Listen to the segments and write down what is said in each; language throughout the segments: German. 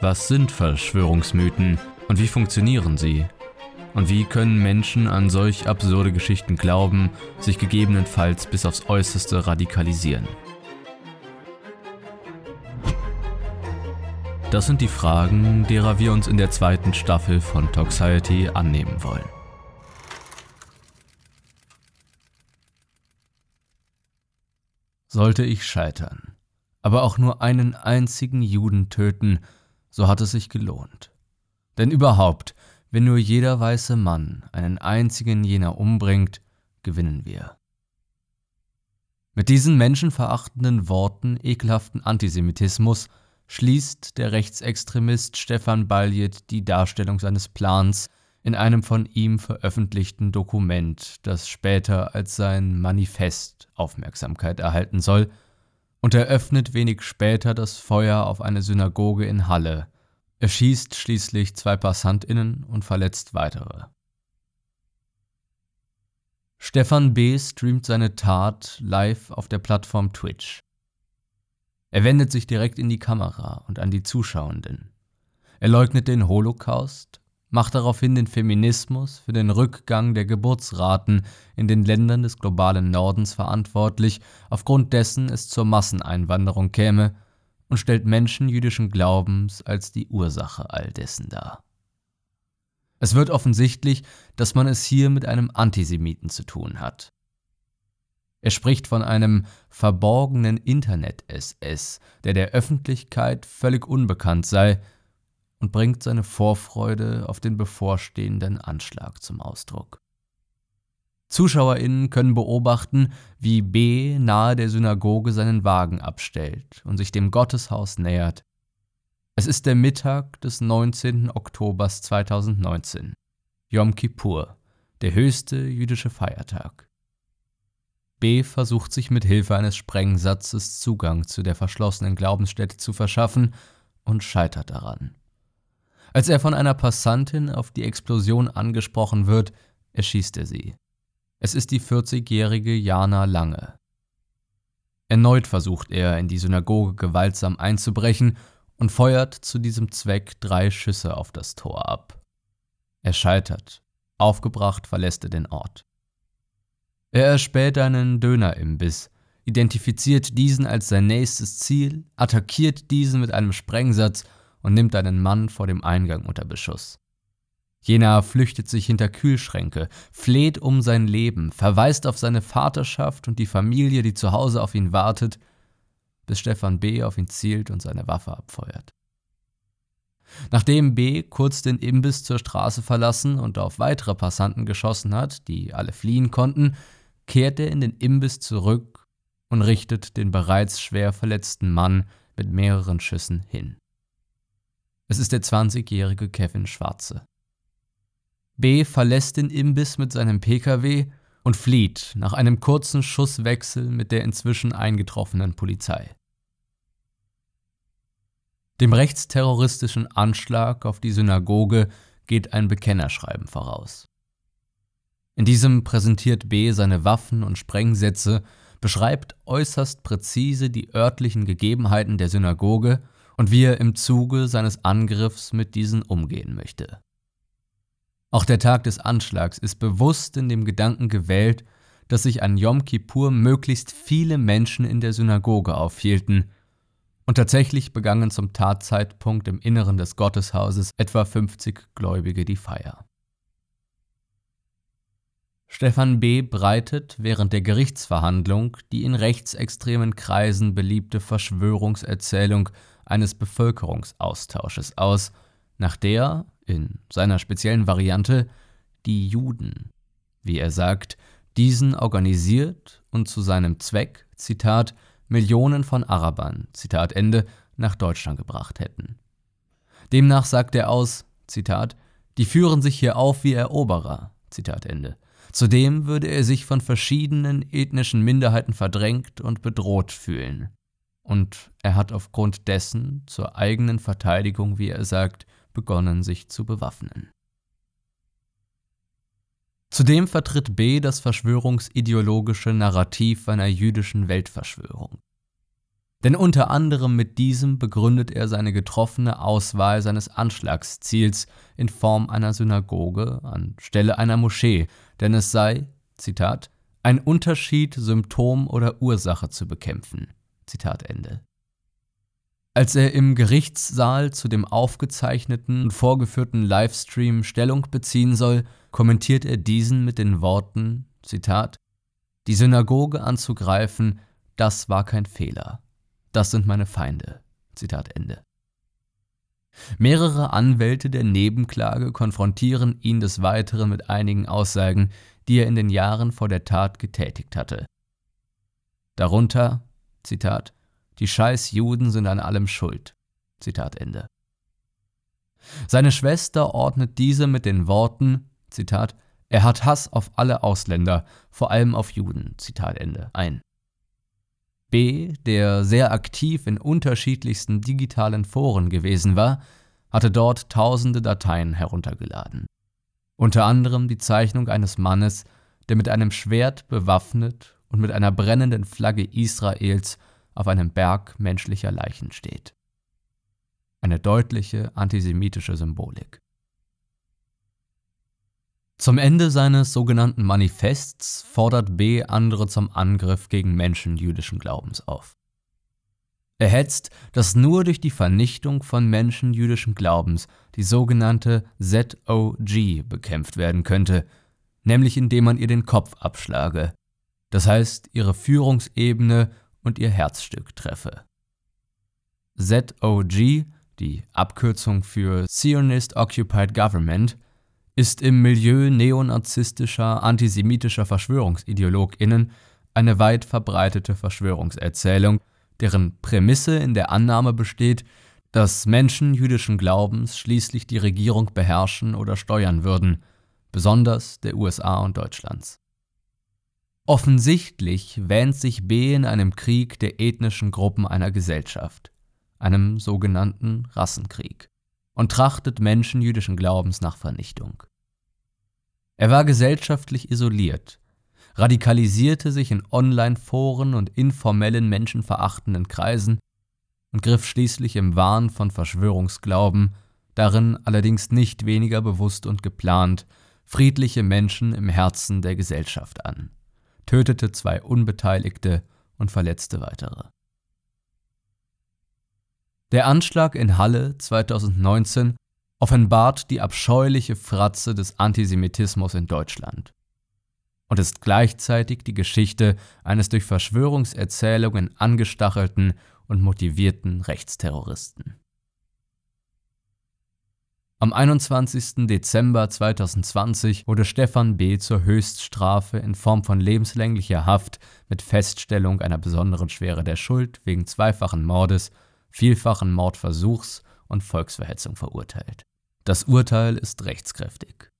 Was sind Verschwörungsmythen und wie funktionieren sie? Und wie können Menschen an solch absurde Geschichten glauben, sich gegebenenfalls bis aufs äußerste radikalisieren? Das sind die Fragen, derer wir uns in der zweiten Staffel von Toxiety annehmen wollen. Sollte ich scheitern, aber auch nur einen einzigen Juden töten, so hat es sich gelohnt. Denn überhaupt, wenn nur jeder weiße Mann einen einzigen jener umbringt, gewinnen wir. Mit diesen menschenverachtenden Worten ekelhaften Antisemitismus schließt der Rechtsextremist Stefan Baljet die Darstellung seines Plans in einem von ihm veröffentlichten Dokument, das später als sein Manifest Aufmerksamkeit erhalten soll, und eröffnet wenig später das Feuer auf eine Synagoge in Halle. Er schießt schließlich zwei Passantinnen und verletzt weitere. Stefan B. streamt seine Tat live auf der Plattform Twitch. Er wendet sich direkt in die Kamera und an die Zuschauenden. Er leugnet den Holocaust, macht daraufhin den Feminismus für den Rückgang der Geburtsraten in den Ländern des globalen Nordens verantwortlich, aufgrund dessen es zur Masseneinwanderung käme, und stellt Menschen jüdischen Glaubens als die Ursache all dessen dar. Es wird offensichtlich, dass man es hier mit einem Antisemiten zu tun hat. Er spricht von einem verborgenen Internet-SS, der der Öffentlichkeit völlig unbekannt sei, und bringt seine Vorfreude auf den bevorstehenden Anschlag zum Ausdruck. ZuschauerInnen können beobachten, wie B nahe der Synagoge seinen Wagen abstellt und sich dem Gotteshaus nähert. Es ist der Mittag des 19. Oktobers 2019, Yom Kippur, der höchste jüdische Feiertag. B versucht sich mit Hilfe eines Sprengsatzes Zugang zu der verschlossenen Glaubensstätte zu verschaffen und scheitert daran. Als er von einer Passantin auf die Explosion angesprochen wird, erschießt er sie. Es ist die 40-jährige Jana Lange. Erneut versucht er, in die Synagoge gewaltsam einzubrechen und feuert zu diesem Zweck drei Schüsse auf das Tor ab. Er scheitert. Aufgebracht verlässt er den Ort. Er erspäht einen Dönerimbiss, identifiziert diesen als sein nächstes Ziel, attackiert diesen mit einem Sprengsatz und nimmt einen Mann vor dem Eingang unter Beschuss. Jener flüchtet sich hinter Kühlschränke, fleht um sein Leben, verweist auf seine Vaterschaft und die Familie, die zu Hause auf ihn wartet, bis Stefan B. auf ihn zielt und seine Waffe abfeuert. Nachdem B. kurz den Imbiss zur Straße verlassen und auf weitere Passanten geschossen hat, die alle fliehen konnten, kehrt er in den Imbiss zurück und richtet den bereits schwer verletzten Mann mit mehreren Schüssen hin. Es ist der 20-jährige Kevin Schwarze. B verlässt den Imbiss mit seinem Pkw und flieht nach einem kurzen Schusswechsel mit der inzwischen eingetroffenen Polizei. Dem rechtsterroristischen Anschlag auf die Synagoge geht ein Bekennerschreiben voraus. In diesem präsentiert B seine Waffen und Sprengsätze, beschreibt äußerst präzise die örtlichen Gegebenheiten der Synagoge und wie er im Zuge seines Angriffs mit diesen umgehen möchte. Auch der Tag des Anschlags ist bewusst in dem Gedanken gewählt, dass sich an Yom Kippur möglichst viele Menschen in der Synagoge aufhielten, Und tatsächlich begangen zum Tatzeitpunkt im Inneren des Gotteshauses etwa 50 Gläubige die Feier. Stefan B. breitet während der Gerichtsverhandlung die in rechtsextremen Kreisen beliebte Verschwörungserzählung eines Bevölkerungsaustausches aus, nach der, in seiner speziellen Variante, die Juden, wie er sagt, diesen organisiert und zu seinem Zweck, Zitat, Millionen von Arabern, Zitat Ende, nach Deutschland gebracht hätten. Demnach sagt er aus, Zitat, die führen sich hier auf wie Eroberer, Zitat Ende. Zudem würde er sich von verschiedenen ethnischen Minderheiten verdrängt und bedroht fühlen. Und er hat aufgrund dessen zur eigenen Verteidigung, wie er sagt, begonnen, sich zu bewaffnen. Zudem vertritt B das verschwörungsideologische Narrativ einer jüdischen Weltverschwörung. Denn unter anderem mit diesem begründet er seine getroffene Auswahl seines Anschlagsziels in Form einer Synagoge anstelle einer Moschee, denn es sei, Zitat, ein Unterschied, Symptom oder Ursache zu bekämpfen. Zitat Ende. Als er im Gerichtssaal zu dem aufgezeichneten und vorgeführten Livestream Stellung beziehen soll, kommentiert er diesen mit den Worten, Zitat, Die Synagoge anzugreifen, das war kein Fehler. Das sind meine Feinde. Zitat Ende. Mehrere Anwälte der Nebenklage konfrontieren ihn des Weiteren mit einigen Aussagen, die er in den Jahren vor der Tat getätigt hatte. Darunter, Zitat, die scheiß Juden sind an allem schuld. Zitat Ende. Seine Schwester ordnet diese mit den Worten, Zitat, er hat Hass auf alle Ausländer, vor allem auf Juden, Zitat Ende, ein. B., der sehr aktiv in unterschiedlichsten digitalen Foren gewesen war, hatte dort tausende Dateien heruntergeladen. Unter anderem die Zeichnung eines Mannes, der mit einem Schwert bewaffnet und mit einer brennenden Flagge Israels auf einem Berg menschlicher Leichen steht. Eine deutliche antisemitische Symbolik. Zum Ende seines sogenannten Manifests fordert B. andere zum Angriff gegen Menschen jüdischen Glaubens auf. Er hetzt, dass nur durch die Vernichtung von Menschen jüdischen Glaubens die sogenannte ZOG bekämpft werden könnte, nämlich indem man ihr den Kopf abschlage, das heißt ihre Führungsebene und ihr Herzstück treffe. ZOG, die Abkürzung für Zionist Occupied Government, ist im Milieu neonazistischer, antisemitischer VerschwörungsideologInnen eine weit verbreitete Verschwörungserzählung, deren Prämisse in der Annahme besteht, dass Menschen jüdischen Glaubens schließlich die Regierung beherrschen oder steuern würden, besonders der USA und Deutschlands. Offensichtlich wähnt sich B in einem Krieg der ethnischen Gruppen einer Gesellschaft, einem sogenannten Rassenkrieg, und trachtet Menschen jüdischen Glaubens nach Vernichtung. Er war gesellschaftlich isoliert, radikalisierte sich in Online-Foren und informellen menschenverachtenden Kreisen und griff schließlich im Wahn von Verschwörungsglauben, darin allerdings nicht weniger bewusst und geplant, friedliche Menschen im Herzen der Gesellschaft an tötete zwei Unbeteiligte und verletzte weitere. Der Anschlag in Halle 2019 offenbart die abscheuliche Fratze des Antisemitismus in Deutschland und ist gleichzeitig die Geschichte eines durch Verschwörungserzählungen angestachelten und motivierten Rechtsterroristen. Am 21. Dezember 2020 wurde Stefan B. zur Höchststrafe in Form von lebenslänglicher Haft mit Feststellung einer besonderen Schwere der Schuld wegen zweifachen Mordes, vielfachen Mordversuchs und Volksverhetzung verurteilt. Das Urteil ist rechtskräftig.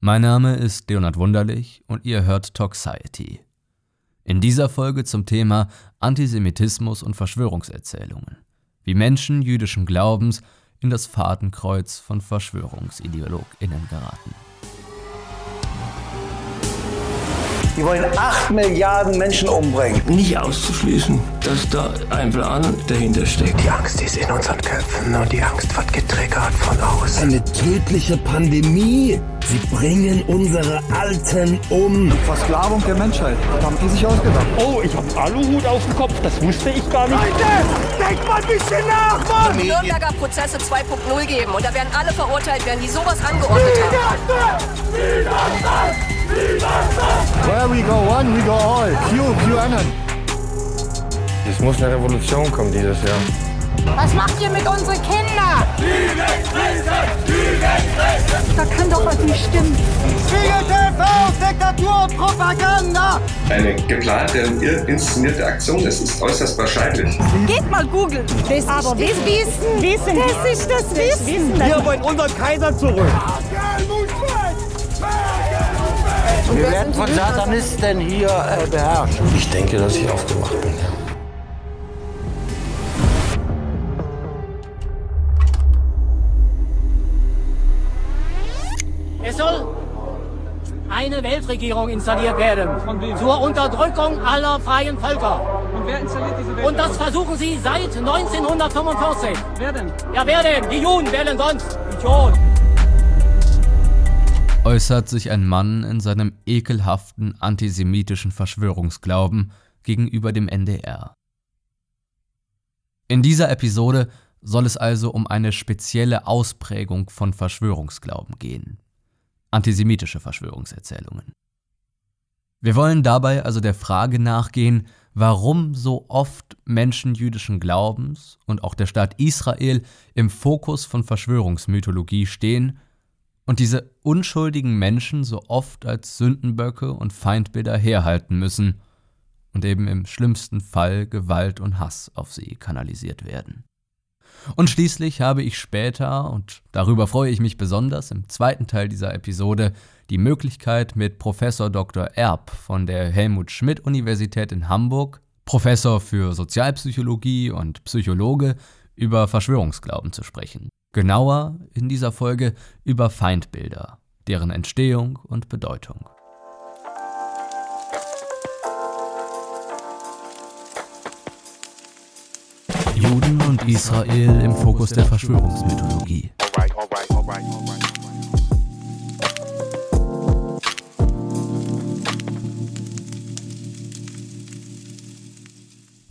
Mein Name ist Leonard Wunderlich und ihr hört Toxiety. In dieser Folge zum Thema Antisemitismus und Verschwörungserzählungen. Wie Menschen jüdischen Glaubens in das Fadenkreuz von VerschwörungsideologInnen geraten. Die wollen 8 Milliarden Menschen umbringen. Nicht auszuschließen, dass da ein Plan dahinter steckt. Die Angst ist in unseren Köpfen und die Angst wird getriggert von außen. eine tödliche Pandemie. Sie bringen unsere Alten um. Versklavung der Menschheit. Das haben die sich ausgedacht. Oh, ich hab Aluhut auf dem Kopf. Das wusste ich gar nicht. Leute, denkt mal ein bisschen nach, Mann! Nürnberger Prozesse 2.0 geben und da werden alle verurteilt werden, die sowas angeordnet haben. Where we go one, we go all. Q, QAnon. Es muss eine Revolution kommen dieses Jahr. Was macht ihr mit unseren Kindern? Da kann doch was nicht stimmen. Spiegel TV, Diktatur und Propaganda! Eine geplante und inszenierte Aktion, das ist äußerst wahrscheinlich. Geht mal googeln. Das Aber das Wissen. Wissen. Das ist das Wissen. Wir wollen unseren Kaiser zurück. Wir werden von Satanisten hier äh, beherrscht. Ich denke, dass ich aufgewacht bin, ja. Es soll eine Weltregierung installiert werden. Zur Unterdrückung aller freien Völker. Und wer installiert diese Welt? Und das versuchen sie seit 1945. Wer denn? Ja, wer denn? Die Juden, wer denn sonst? Idiot. Äußert sich ein Mann in seinem ekelhaften antisemitischen Verschwörungsglauben gegenüber dem NDR. In dieser Episode soll es also um eine spezielle Ausprägung von Verschwörungsglauben gehen. Antisemitische Verschwörungserzählungen. Wir wollen dabei also der Frage nachgehen, warum so oft Menschen jüdischen Glaubens und auch der Staat Israel im Fokus von Verschwörungsmythologie stehen und diese unschuldigen Menschen so oft als Sündenböcke und Feindbilder herhalten müssen und eben im schlimmsten Fall Gewalt und Hass auf sie kanalisiert werden. Und schließlich habe ich später, und darüber freue ich mich besonders im zweiten Teil dieser Episode, die Möglichkeit mit Professor Dr. Erb von der Helmut Schmidt Universität in Hamburg, Professor für Sozialpsychologie und Psychologe, über Verschwörungsglauben zu sprechen. Genauer in dieser Folge über Feindbilder, deren Entstehung und Bedeutung. Juden und Israel im Fokus der Verschwörungsmythologie.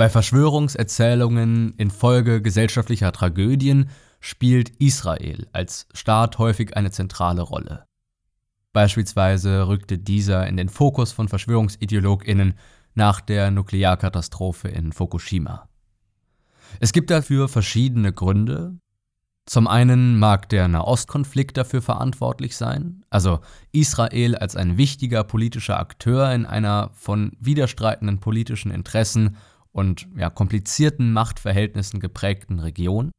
Bei Verschwörungserzählungen infolge gesellschaftlicher Tragödien spielt Israel als Staat häufig eine zentrale Rolle. Beispielsweise rückte dieser in den Fokus von Verschwörungsideologinnen nach der Nuklearkatastrophe in Fukushima. Es gibt dafür verschiedene Gründe. Zum einen mag der Nahostkonflikt dafür verantwortlich sein, also Israel als ein wichtiger politischer Akteur in einer von widerstreitenden politischen Interessen und ja, komplizierten Machtverhältnissen geprägten Region.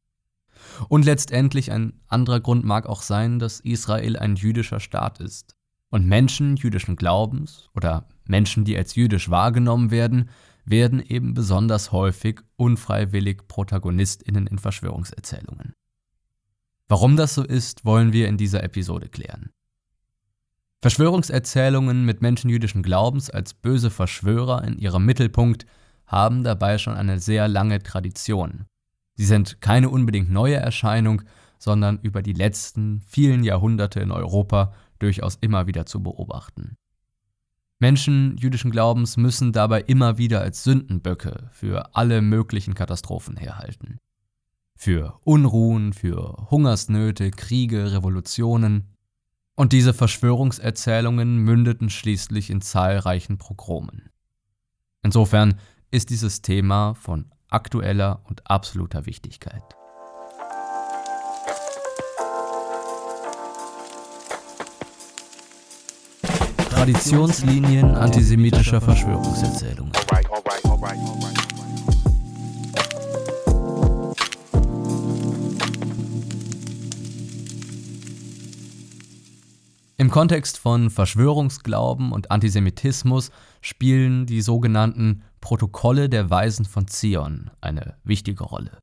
Und letztendlich ein anderer Grund mag auch sein, dass Israel ein jüdischer Staat ist. Und Menschen jüdischen Glaubens oder Menschen, die als jüdisch wahrgenommen werden, werden eben besonders häufig unfreiwillig Protagonistinnen in Verschwörungserzählungen. Warum das so ist, wollen wir in dieser Episode klären. Verschwörungserzählungen mit Menschen jüdischen Glaubens als böse Verschwörer in ihrem Mittelpunkt haben dabei schon eine sehr lange Tradition. Sie sind keine unbedingt neue Erscheinung, sondern über die letzten vielen Jahrhunderte in Europa durchaus immer wieder zu beobachten. Menschen jüdischen Glaubens müssen dabei immer wieder als Sündenböcke für alle möglichen Katastrophen herhalten. Für Unruhen, für Hungersnöte, Kriege, Revolutionen. Und diese Verschwörungserzählungen mündeten schließlich in zahlreichen Progromen. Insofern ist dieses Thema von aktueller und absoluter Wichtigkeit. Traditionslinien antisemitischer Verschwörungserzählungen. Im Kontext von Verschwörungsglauben und Antisemitismus spielen die sogenannten Protokolle der Weisen von Zion eine wichtige Rolle.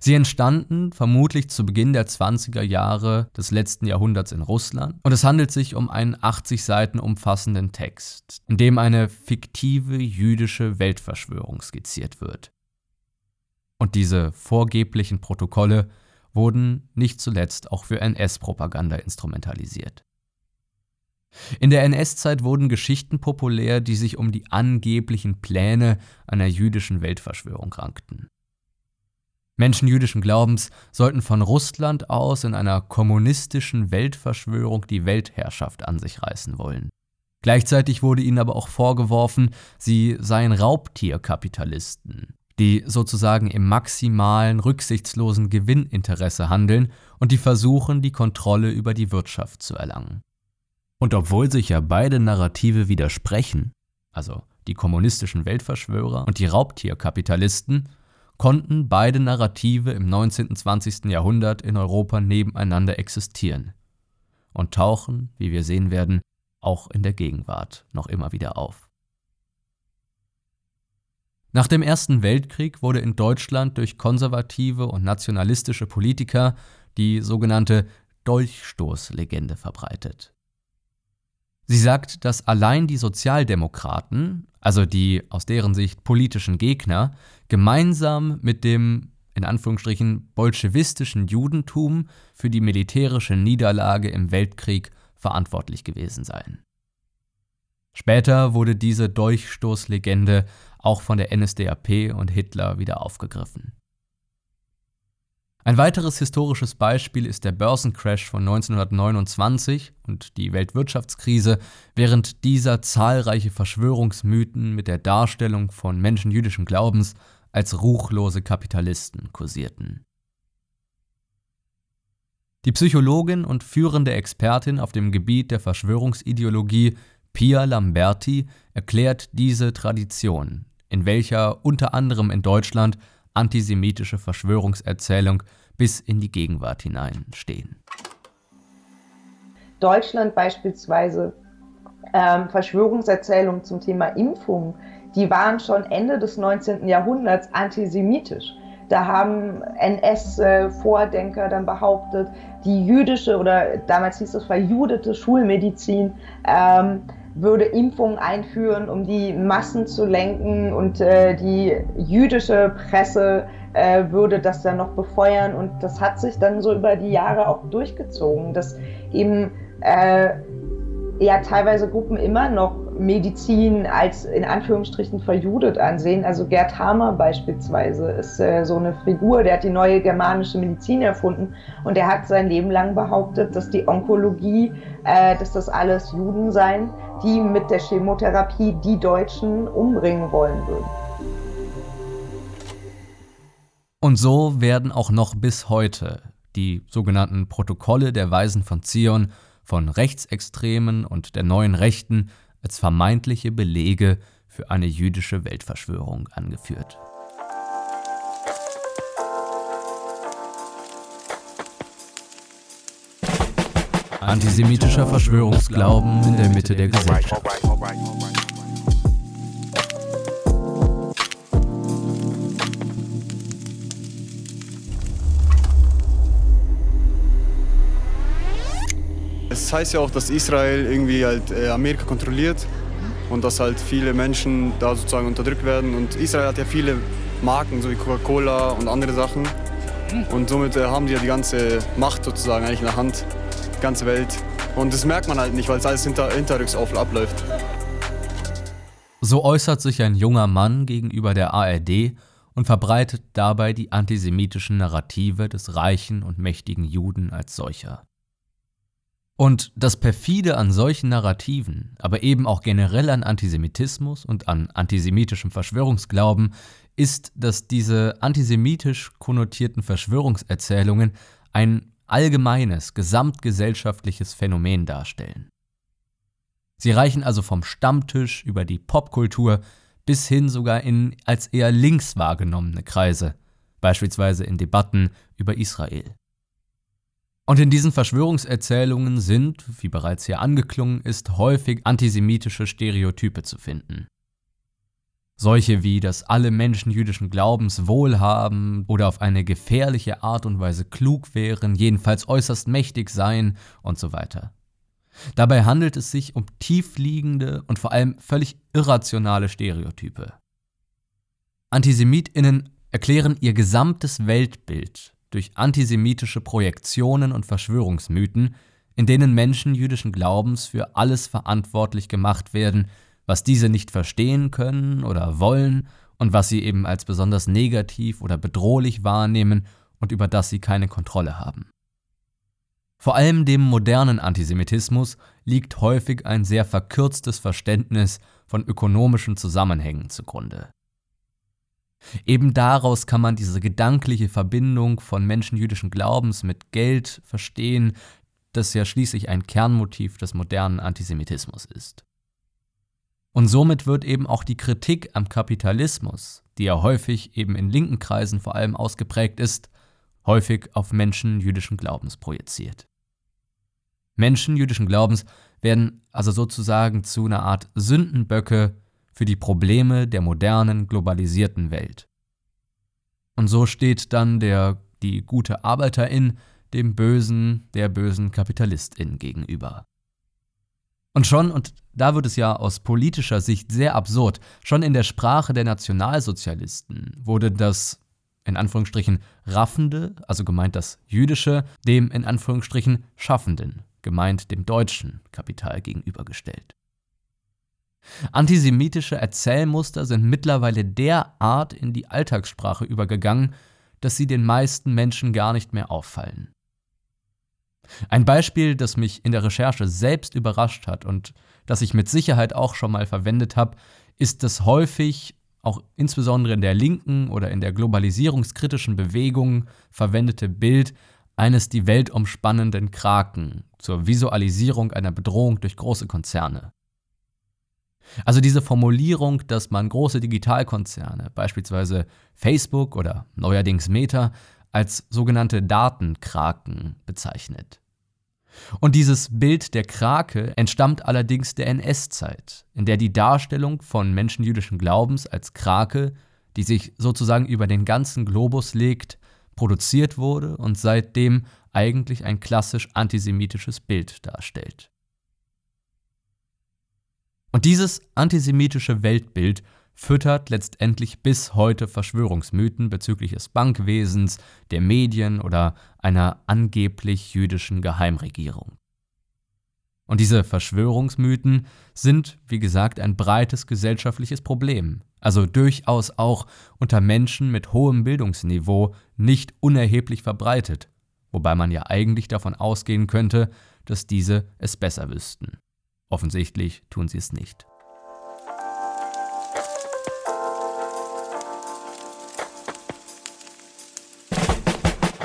Sie entstanden vermutlich zu Beginn der 20er Jahre des letzten Jahrhunderts in Russland und es handelt sich um einen 80 Seiten umfassenden Text, in dem eine fiktive jüdische Weltverschwörung skizziert wird. Und diese vorgeblichen Protokolle wurden nicht zuletzt auch für NS-Propaganda instrumentalisiert. In der NS-Zeit wurden Geschichten populär, die sich um die angeblichen Pläne einer jüdischen Weltverschwörung rankten. Menschen jüdischen Glaubens sollten von Russland aus in einer kommunistischen Weltverschwörung die Weltherrschaft an sich reißen wollen. Gleichzeitig wurde ihnen aber auch vorgeworfen, sie seien Raubtierkapitalisten, die sozusagen im maximalen, rücksichtslosen Gewinninteresse handeln und die versuchen, die Kontrolle über die Wirtschaft zu erlangen. Und obwohl sich ja beide Narrative widersprechen, also die kommunistischen Weltverschwörer und die Raubtierkapitalisten, konnten beide Narrative im 19. und 20. Jahrhundert in Europa nebeneinander existieren und tauchen, wie wir sehen werden, auch in der Gegenwart noch immer wieder auf. Nach dem Ersten Weltkrieg wurde in Deutschland durch konservative und nationalistische Politiker die sogenannte Dolchstoßlegende verbreitet. Sie sagt, dass allein die Sozialdemokraten, also die aus deren Sicht politischen Gegner, gemeinsam mit dem in Anführungsstrichen bolschewistischen Judentum für die militärische Niederlage im Weltkrieg verantwortlich gewesen seien. Später wurde diese Dolchstoßlegende auch von der NSDAP und Hitler wieder aufgegriffen. Ein weiteres historisches Beispiel ist der Börsencrash von 1929 und die Weltwirtschaftskrise, während dieser zahlreiche Verschwörungsmythen mit der Darstellung von Menschen jüdischen Glaubens als ruchlose Kapitalisten kursierten. Die Psychologin und führende Expertin auf dem Gebiet der Verschwörungsideologie Pia Lamberti erklärt diese Tradition, in welcher unter anderem in Deutschland antisemitische Verschwörungserzählung bis in die Gegenwart hinein stehen. Deutschland beispielsweise ähm, Verschwörungserzählungen zum Thema Impfung, die waren schon Ende des 19. Jahrhunderts antisemitisch. Da haben NS-Vordenker dann behauptet, die jüdische oder damals hieß es verjudete Schulmedizin ähm, würde Impfungen einführen, um die Massen zu lenken und äh, die jüdische Presse äh, würde das dann noch befeuern. Und das hat sich dann so über die Jahre auch durchgezogen, dass eben äh, ja teilweise Gruppen immer noch Medizin als in Anführungsstrichen verjudet ansehen. Also Gerd Hamer beispielsweise ist äh, so eine Figur, der hat die neue germanische Medizin erfunden und der hat sein Leben lang behauptet, dass die Onkologie, äh, dass das alles Juden seien, die mit der Chemotherapie die Deutschen umbringen wollen würden. Und so werden auch noch bis heute die sogenannten Protokolle der Weisen von Zion von Rechtsextremen und der neuen Rechten als vermeintliche Belege für eine jüdische Weltverschwörung angeführt. Antisemitischer Verschwörungsglauben in der Mitte der Gesellschaft. Heißt ja auch, dass Israel irgendwie halt äh, Amerika kontrolliert und dass halt viele Menschen da sozusagen unterdrückt werden. Und Israel hat ja viele Marken, so wie Coca-Cola und andere Sachen. Und somit äh, haben die ja die ganze Macht sozusagen eigentlich in der Hand, die ganze Welt. Und das merkt man halt nicht, weil es alles hinter, hinterrücks abläuft. So äußert sich ein junger Mann gegenüber der ARD und verbreitet dabei die antisemitischen Narrative des reichen und mächtigen Juden als solcher. Und das perfide an solchen Narrativen, aber eben auch generell an Antisemitismus und an antisemitischem Verschwörungsglauben, ist, dass diese antisemitisch konnotierten Verschwörungserzählungen ein allgemeines, gesamtgesellschaftliches Phänomen darstellen. Sie reichen also vom Stammtisch über die Popkultur bis hin sogar in als eher links wahrgenommene Kreise, beispielsweise in Debatten über Israel. Und in diesen Verschwörungserzählungen sind, wie bereits hier angeklungen ist, häufig antisemitische Stereotype zu finden. Solche wie, dass alle Menschen jüdischen Glaubens wohlhaben oder auf eine gefährliche Art und Weise klug wären, jedenfalls äußerst mächtig seien und so weiter. Dabei handelt es sich um tiefliegende und vor allem völlig irrationale Stereotype. Antisemitinnen erklären ihr gesamtes Weltbild durch antisemitische Projektionen und Verschwörungsmythen, in denen Menschen jüdischen Glaubens für alles verantwortlich gemacht werden, was diese nicht verstehen können oder wollen und was sie eben als besonders negativ oder bedrohlich wahrnehmen und über das sie keine Kontrolle haben. Vor allem dem modernen Antisemitismus liegt häufig ein sehr verkürztes Verständnis von ökonomischen Zusammenhängen zugrunde. Eben daraus kann man diese gedankliche Verbindung von menschenjüdischen Glaubens mit Geld verstehen, das ja schließlich ein Kernmotiv des modernen Antisemitismus ist. Und somit wird eben auch die Kritik am Kapitalismus, die ja häufig eben in linken Kreisen vor allem ausgeprägt ist, häufig auf Menschen jüdischen Glaubens projiziert. Menschen jüdischen Glaubens werden also sozusagen zu einer Art Sündenböcke für die Probleme der modernen, globalisierten Welt. Und so steht dann der, die gute Arbeiterin dem Bösen, der bösen Kapitalistin gegenüber. Und schon, und da wird es ja aus politischer Sicht sehr absurd, schon in der Sprache der Nationalsozialisten wurde das in Anführungsstrichen Raffende, also gemeint das Jüdische, dem in Anführungsstrichen Schaffenden, gemeint dem deutschen Kapital gegenübergestellt. Antisemitische Erzählmuster sind mittlerweile derart in die Alltagssprache übergegangen, dass sie den meisten Menschen gar nicht mehr auffallen. Ein Beispiel, das mich in der Recherche selbst überrascht hat und das ich mit Sicherheit auch schon mal verwendet habe, ist das häufig, auch insbesondere in der linken oder in der globalisierungskritischen Bewegung verwendete Bild eines die Welt umspannenden Kraken zur Visualisierung einer Bedrohung durch große Konzerne. Also diese Formulierung, dass man große Digitalkonzerne, beispielsweise Facebook oder neuerdings Meta, als sogenannte Datenkraken bezeichnet. Und dieses Bild der Krake entstammt allerdings der NS-Zeit, in der die Darstellung von Menschen jüdischen Glaubens als Krake, die sich sozusagen über den ganzen Globus legt, produziert wurde und seitdem eigentlich ein klassisch antisemitisches Bild darstellt. Und dieses antisemitische Weltbild füttert letztendlich bis heute Verschwörungsmythen bezüglich des Bankwesens, der Medien oder einer angeblich jüdischen Geheimregierung. Und diese Verschwörungsmythen sind, wie gesagt, ein breites gesellschaftliches Problem, also durchaus auch unter Menschen mit hohem Bildungsniveau nicht unerheblich verbreitet, wobei man ja eigentlich davon ausgehen könnte, dass diese es besser wüssten. Offensichtlich tun sie es nicht.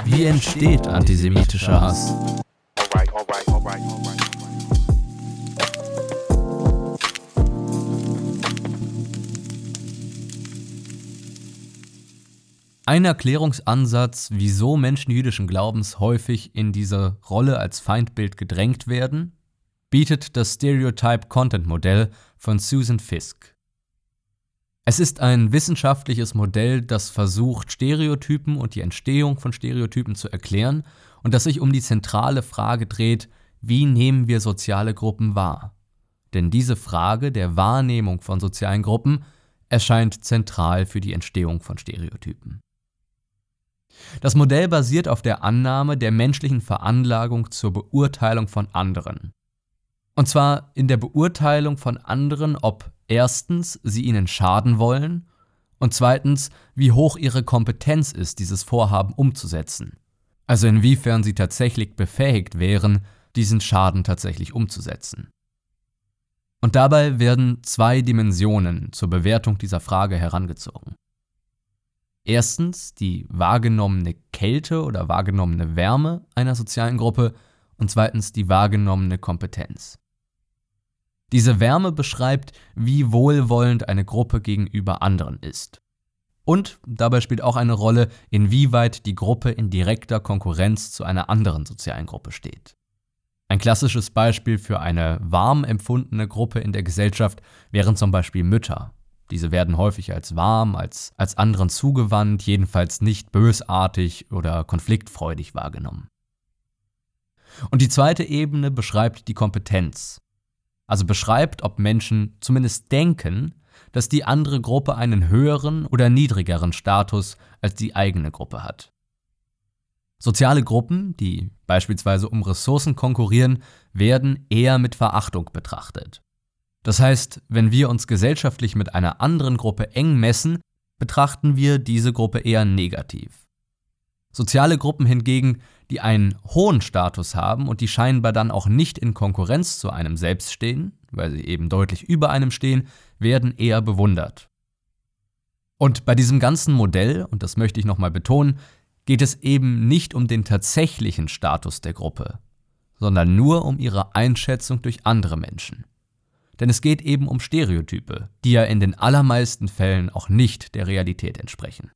Wie entsteht antisemitischer Hass? Ein Erklärungsansatz, wieso Menschen jüdischen Glaubens häufig in diese Rolle als Feindbild gedrängt werden, bietet das Stereotype Content Modell von Susan Fisk. Es ist ein wissenschaftliches Modell, das versucht, Stereotypen und die Entstehung von Stereotypen zu erklären und das sich um die zentrale Frage dreht, wie nehmen wir soziale Gruppen wahr? Denn diese Frage der Wahrnehmung von sozialen Gruppen erscheint zentral für die Entstehung von Stereotypen. Das Modell basiert auf der Annahme der menschlichen Veranlagung zur Beurteilung von anderen. Und zwar in der Beurteilung von anderen, ob erstens sie ihnen schaden wollen und zweitens, wie hoch ihre Kompetenz ist, dieses Vorhaben umzusetzen. Also inwiefern sie tatsächlich befähigt wären, diesen Schaden tatsächlich umzusetzen. Und dabei werden zwei Dimensionen zur Bewertung dieser Frage herangezogen. Erstens die wahrgenommene Kälte oder wahrgenommene Wärme einer sozialen Gruppe und zweitens die wahrgenommene Kompetenz. Diese Wärme beschreibt, wie wohlwollend eine Gruppe gegenüber anderen ist. Und dabei spielt auch eine Rolle, inwieweit die Gruppe in direkter Konkurrenz zu einer anderen sozialen Gruppe steht. Ein klassisches Beispiel für eine warm empfundene Gruppe in der Gesellschaft wären zum Beispiel Mütter. Diese werden häufig als warm, als, als anderen zugewandt, jedenfalls nicht bösartig oder konfliktfreudig wahrgenommen. Und die zweite Ebene beschreibt die Kompetenz, also beschreibt, ob Menschen zumindest denken, dass die andere Gruppe einen höheren oder niedrigeren Status als die eigene Gruppe hat. Soziale Gruppen, die beispielsweise um Ressourcen konkurrieren, werden eher mit Verachtung betrachtet. Das heißt, wenn wir uns gesellschaftlich mit einer anderen Gruppe eng messen, betrachten wir diese Gruppe eher negativ. Soziale Gruppen hingegen, die einen hohen Status haben und die scheinbar dann auch nicht in Konkurrenz zu einem selbst stehen, weil sie eben deutlich über einem stehen, werden eher bewundert. Und bei diesem ganzen Modell, und das möchte ich nochmal betonen, geht es eben nicht um den tatsächlichen Status der Gruppe, sondern nur um ihre Einschätzung durch andere Menschen. Denn es geht eben um Stereotype, die ja in den allermeisten Fällen auch nicht der Realität entsprechen.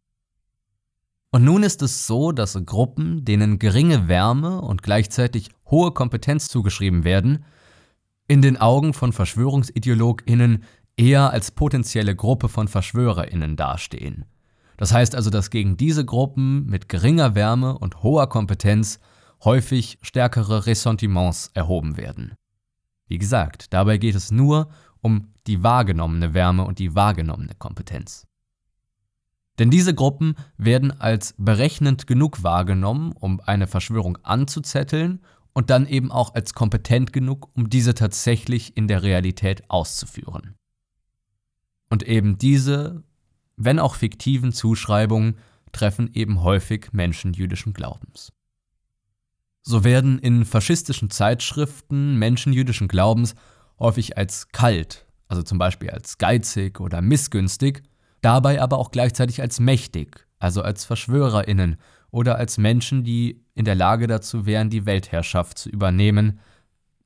Und nun ist es so, dass Gruppen, denen geringe Wärme und gleichzeitig hohe Kompetenz zugeschrieben werden, in den Augen von Verschwörungsideologinnen eher als potenzielle Gruppe von Verschwörerinnen dastehen. Das heißt also, dass gegen diese Gruppen mit geringer Wärme und hoher Kompetenz häufig stärkere Ressentiments erhoben werden. Wie gesagt, dabei geht es nur um die wahrgenommene Wärme und die wahrgenommene Kompetenz. Denn diese Gruppen werden als berechnend genug wahrgenommen, um eine Verschwörung anzuzetteln und dann eben auch als kompetent genug, um diese tatsächlich in der Realität auszuführen. Und eben diese, wenn auch fiktiven Zuschreibungen treffen eben häufig Menschen jüdischen Glaubens. So werden in faschistischen Zeitschriften Menschen jüdischen Glaubens häufig als kalt, also zum Beispiel als geizig oder missgünstig, dabei aber auch gleichzeitig als mächtig, also als Verschwörerinnen oder als Menschen, die in der Lage dazu wären, die Weltherrschaft zu übernehmen,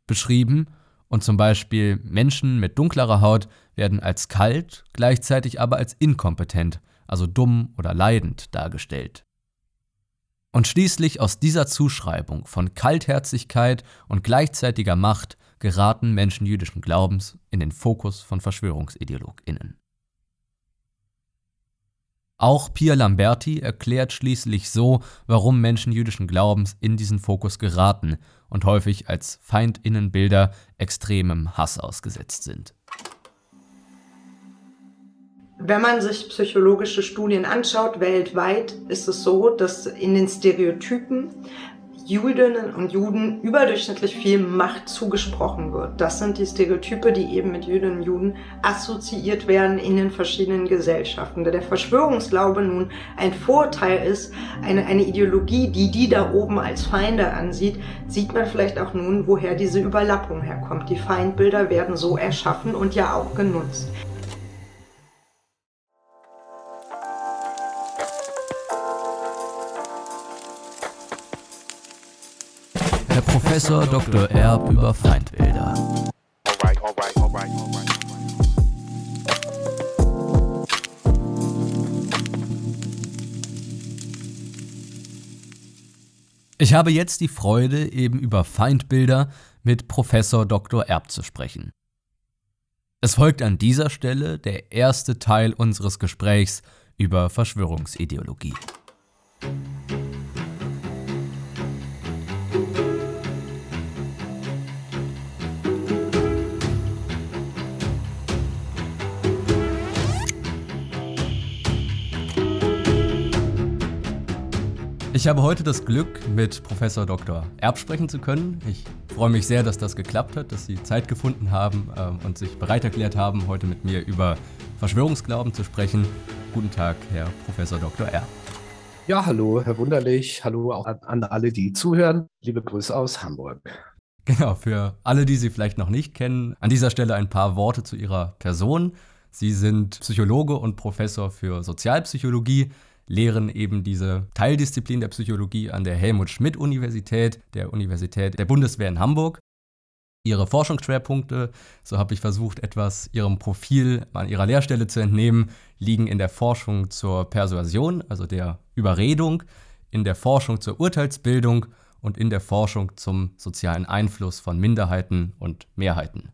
beschrieben und zum Beispiel Menschen mit dunklerer Haut werden als kalt, gleichzeitig aber als inkompetent, also dumm oder leidend dargestellt. Und schließlich aus dieser Zuschreibung von Kaltherzigkeit und gleichzeitiger Macht geraten Menschen jüdischen Glaubens in den Fokus von Verschwörungsideologinnen. Auch Pia Lamberti erklärt schließlich so, warum Menschen jüdischen Glaubens in diesen Fokus geraten und häufig als Feindinnenbilder extremem Hass ausgesetzt sind. Wenn man sich psychologische Studien anschaut, weltweit ist es so, dass in den Stereotypen Jüdinnen und Juden überdurchschnittlich viel Macht zugesprochen wird. Das sind die Stereotype, die eben mit Jüdinnen und Juden assoziiert werden in den verschiedenen Gesellschaften. Da der Verschwörungsglaube nun ein Vorteil ist, eine, eine Ideologie, die die da oben als Feinde ansieht, sieht man vielleicht auch nun, woher diese Überlappung herkommt. Die Feindbilder werden so erschaffen und ja auch genutzt. Professor Dr. Erb über Feindbilder. Ich habe jetzt die Freude, eben über Feindbilder mit Professor Dr. Erb zu sprechen. Es folgt an dieser Stelle der erste Teil unseres Gesprächs über Verschwörungsideologie. Ich habe heute das Glück, mit Professor Dr. Erb sprechen zu können. Ich freue mich sehr, dass das geklappt hat, dass Sie Zeit gefunden haben ähm, und sich bereit erklärt haben, heute mit mir über Verschwörungsglauben zu sprechen. Guten Tag, Herr Professor Dr. Erb. Ja, hallo, Herr Wunderlich. Hallo auch an alle, die zuhören. Liebe Grüße aus Hamburg. Genau, für alle, die Sie vielleicht noch nicht kennen, an dieser Stelle ein paar Worte zu Ihrer Person. Sie sind Psychologe und Professor für Sozialpsychologie lehren eben diese Teildisziplin der Psychologie an der Helmut Schmidt Universität, der Universität der Bundeswehr in Hamburg. Ihre Forschungsschwerpunkte, so habe ich versucht, etwas Ihrem Profil an Ihrer Lehrstelle zu entnehmen, liegen in der Forschung zur Persuasion, also der Überredung, in der Forschung zur Urteilsbildung und in der Forschung zum sozialen Einfluss von Minderheiten und Mehrheiten.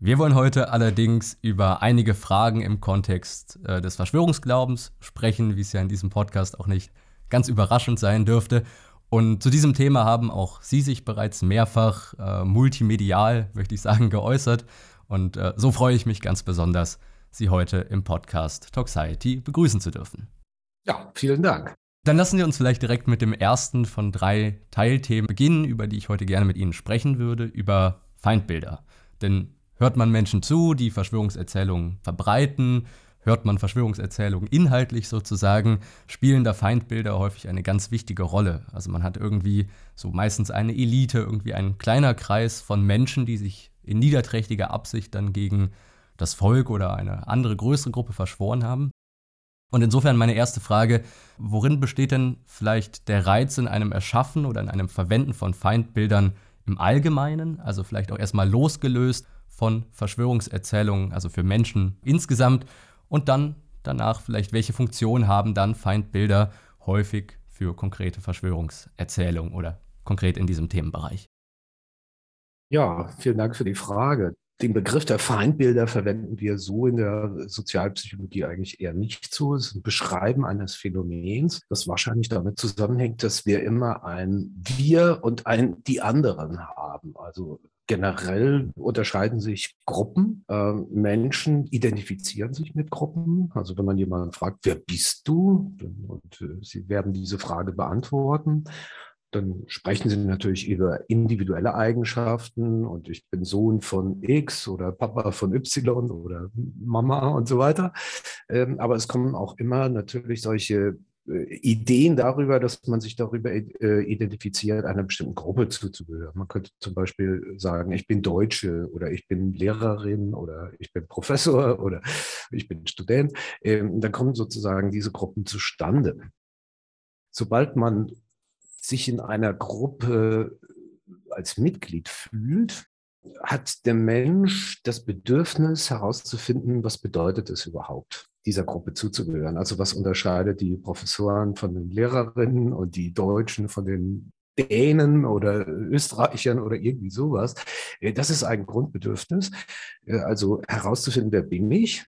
Wir wollen heute allerdings über einige Fragen im Kontext äh, des Verschwörungsglaubens sprechen, wie es ja in diesem Podcast auch nicht ganz überraschend sein dürfte. Und zu diesem Thema haben auch Sie sich bereits mehrfach äh, multimedial, möchte ich sagen, geäußert. Und äh, so freue ich mich ganz besonders, Sie heute im Podcast Toxiety begrüßen zu dürfen. Ja, vielen Dank. Dann lassen Sie uns vielleicht direkt mit dem ersten von drei Teilthemen beginnen, über die ich heute gerne mit Ihnen sprechen würde, über Feindbilder. Denn hört man Menschen zu, die Verschwörungserzählungen verbreiten, hört man Verschwörungserzählungen inhaltlich sozusagen, spielen da Feindbilder häufig eine ganz wichtige Rolle. Also man hat irgendwie so meistens eine Elite, irgendwie ein kleiner Kreis von Menschen, die sich in niederträchtiger Absicht dann gegen das Volk oder eine andere größere Gruppe verschworen haben. Und insofern meine erste Frage, worin besteht denn vielleicht der Reiz in einem Erschaffen oder in einem Verwenden von Feindbildern im Allgemeinen, also vielleicht auch erstmal losgelöst von Verschwörungserzählungen, also für Menschen insgesamt, und dann danach vielleicht, welche Funktion haben dann Feindbilder häufig für konkrete Verschwörungserzählungen oder konkret in diesem Themenbereich? Ja, vielen Dank für die Frage. Den Begriff der Feindbilder verwenden wir so in der Sozialpsychologie eigentlich eher nicht so. Es ist ein Beschreiben eines Phänomens, das wahrscheinlich damit zusammenhängt, dass wir immer ein Wir und ein Die anderen haben. Also generell unterscheiden sich Gruppen. Äh, Menschen identifizieren sich mit Gruppen. Also wenn man jemanden fragt, wer bist du? Und äh, sie werden diese Frage beantworten dann sprechen sie natürlich über individuelle Eigenschaften und ich bin Sohn von X oder Papa von Y oder Mama und so weiter. Ähm, aber es kommen auch immer natürlich solche Ideen darüber, dass man sich darüber äh, identifiziert, einer bestimmten Gruppe zuzugehören. Man könnte zum Beispiel sagen, ich bin Deutsche oder ich bin Lehrerin oder ich bin Professor oder ich bin Student. Ähm, dann kommen sozusagen diese Gruppen zustande. Sobald man sich in einer Gruppe als Mitglied fühlt, hat der Mensch das Bedürfnis herauszufinden, was bedeutet es überhaupt, dieser Gruppe zuzugehören. Also was unterscheidet die Professoren von den Lehrerinnen und die Deutschen von den Dänen oder Österreichern oder irgendwie sowas. Äh, das ist ein Grundbedürfnis. Äh, also herauszufinden, wer bin ich?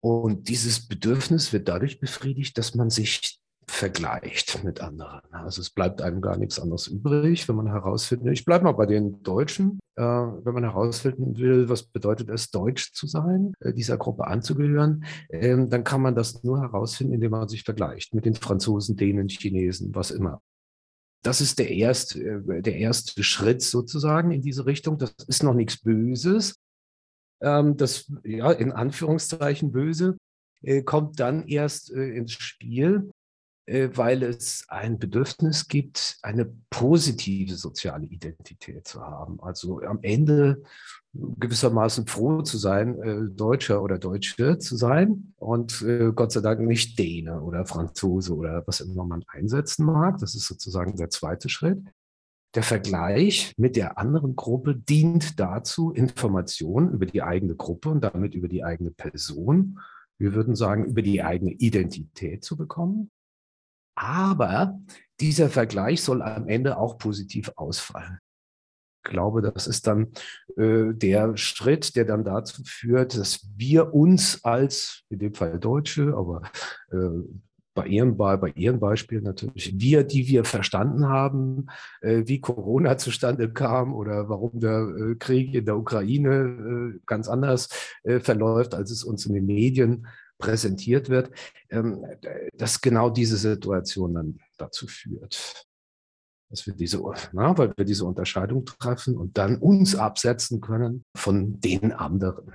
Und dieses Bedürfnis wird dadurch befriedigt, dass man sich vergleicht mit anderen. Also es bleibt einem gar nichts anderes übrig, wenn man herausfinden will. Ich bleibe mal bei den Deutschen. Äh, wenn man herausfinden will, was bedeutet es, Deutsch zu sein, äh, dieser Gruppe anzugehören, äh, dann kann man das nur herausfinden, indem man sich vergleicht mit den Franzosen, Dänen, Chinesen, was immer. Das ist der erste, äh, der erste Schritt sozusagen in diese Richtung. Das ist noch nichts Böses. Ähm, das, ja, in Anführungszeichen böse, äh, kommt dann erst äh, ins Spiel, weil es ein Bedürfnis gibt, eine positive soziale Identität zu haben. Also am Ende gewissermaßen froh zu sein, äh, Deutscher oder Deutsche zu sein und äh, Gott sei Dank nicht Däne oder Franzose oder was immer man einsetzen mag. Das ist sozusagen der zweite Schritt. Der Vergleich mit der anderen Gruppe dient dazu, Informationen über die eigene Gruppe und damit über die eigene Person, wir würden sagen, über die eigene Identität zu bekommen. Aber dieser Vergleich soll am Ende auch positiv ausfallen. Ich glaube, das ist dann äh, der Schritt, der dann dazu führt, dass wir uns als, in dem Fall Deutsche, aber äh, bei Ihrem, bei, bei Ihrem Beispiel natürlich, wir, die wir verstanden haben, äh, wie Corona zustande kam oder warum der äh, Krieg in der Ukraine äh, ganz anders äh, verläuft, als es uns in den Medien präsentiert wird, ähm, dass genau diese Situation dann dazu führt. Dass wir diese, na, weil wir diese Unterscheidung treffen und dann uns absetzen können von den anderen.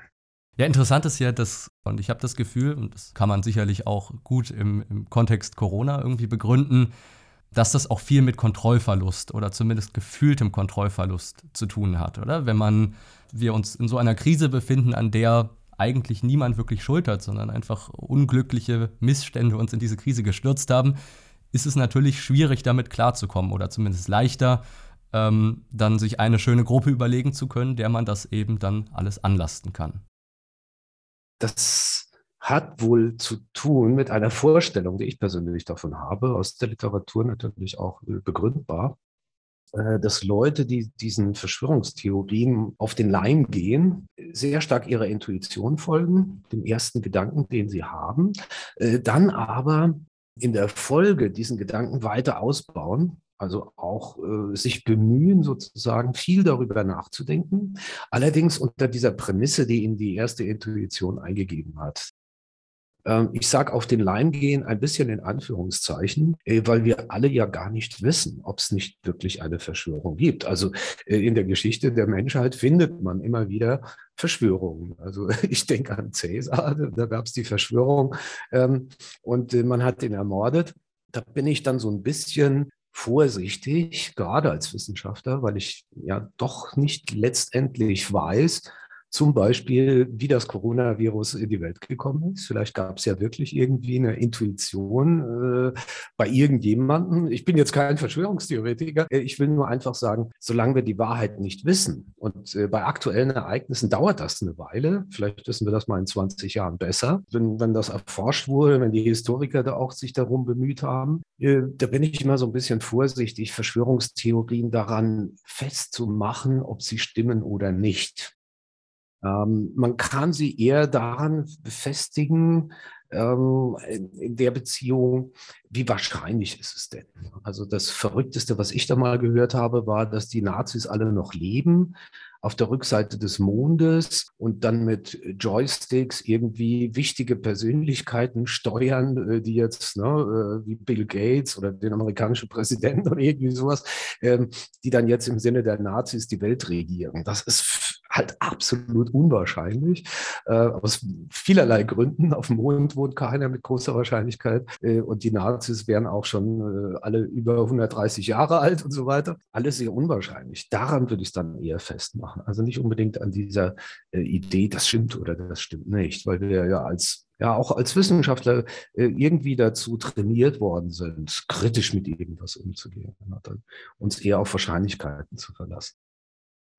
Ja, interessant ist ja, dass, und ich habe das Gefühl, und das kann man sicherlich auch gut im, im Kontext Corona irgendwie begründen, dass das auch viel mit Kontrollverlust oder zumindest gefühltem Kontrollverlust zu tun hat, oder? Wenn man, wir uns in so einer Krise befinden, an der eigentlich niemand wirklich schuld hat, sondern einfach unglückliche Missstände uns in diese Krise gestürzt haben, ist es natürlich schwierig, damit klarzukommen oder zumindest leichter, ähm, dann sich eine schöne Gruppe überlegen zu können, der man das eben dann alles anlasten kann. Das hat wohl zu tun mit einer Vorstellung, die ich persönlich davon habe, aus der Literatur natürlich auch äh, begründbar, dass Leute, die diesen Verschwörungstheorien auf den Leim gehen, sehr stark ihrer Intuition folgen, dem ersten Gedanken, den sie haben, äh, dann aber in der Folge diesen Gedanken weiter ausbauen, also auch äh, sich bemühen, sozusagen viel darüber nachzudenken, allerdings unter dieser Prämisse, die ihnen die erste Intuition eingegeben hat. Ähm, ich sage auf den Leim gehen ein bisschen in Anführungszeichen, äh, weil wir alle ja gar nicht wissen, ob es nicht wirklich eine Verschwörung gibt. Also äh, in der Geschichte der Menschheit findet man immer wieder Verschwörungen. Also ich denke an Cäsar, da gab es die Verschwörung ähm, und äh, man hat ihn ermordet. Da bin ich dann so ein bisschen vorsichtig, gerade als Wissenschaftler, weil ich ja doch nicht letztendlich weiß, zum Beispiel, wie das Coronavirus in die Welt gekommen ist. Vielleicht gab es ja wirklich irgendwie eine Intuition äh, bei irgendjemandem. Ich bin jetzt kein Verschwörungstheoretiker. Äh, ich will nur einfach sagen, solange wir die Wahrheit nicht wissen und äh, bei aktuellen Ereignissen dauert das eine Weile. Vielleicht wissen wir das mal in 20 Jahren besser. Wenn, wenn das erforscht wurde, wenn die Historiker da auch sich darum bemüht haben, äh, da bin ich immer so ein bisschen vorsichtig, Verschwörungstheorien daran festzumachen, ob sie stimmen oder nicht. Ähm, man kann sie eher daran befestigen, ähm, in der Beziehung, wie wahrscheinlich ist es denn? Also das Verrückteste, was ich da mal gehört habe, war, dass die Nazis alle noch leben, auf der Rückseite des Mondes und dann mit Joysticks irgendwie wichtige Persönlichkeiten steuern, äh, die jetzt, ne, äh, wie Bill Gates oder den amerikanischen Präsidenten oder irgendwie sowas, ähm, die dann jetzt im Sinne der Nazis die Welt regieren. Das ist halt absolut unwahrscheinlich. Äh, aus vielerlei Gründen. Auf dem Mond wohnt keiner mit großer Wahrscheinlichkeit. Äh, und die Nazis wären auch schon äh, alle über 130 Jahre alt und so weiter. Alles sehr unwahrscheinlich. Daran würde ich es dann eher festmachen. Also nicht unbedingt an dieser äh, Idee, das stimmt oder das stimmt nicht, weil wir ja als ja auch als Wissenschaftler äh, irgendwie dazu trainiert worden sind, kritisch mit irgendwas umzugehen, uns eher auf Wahrscheinlichkeiten zu verlassen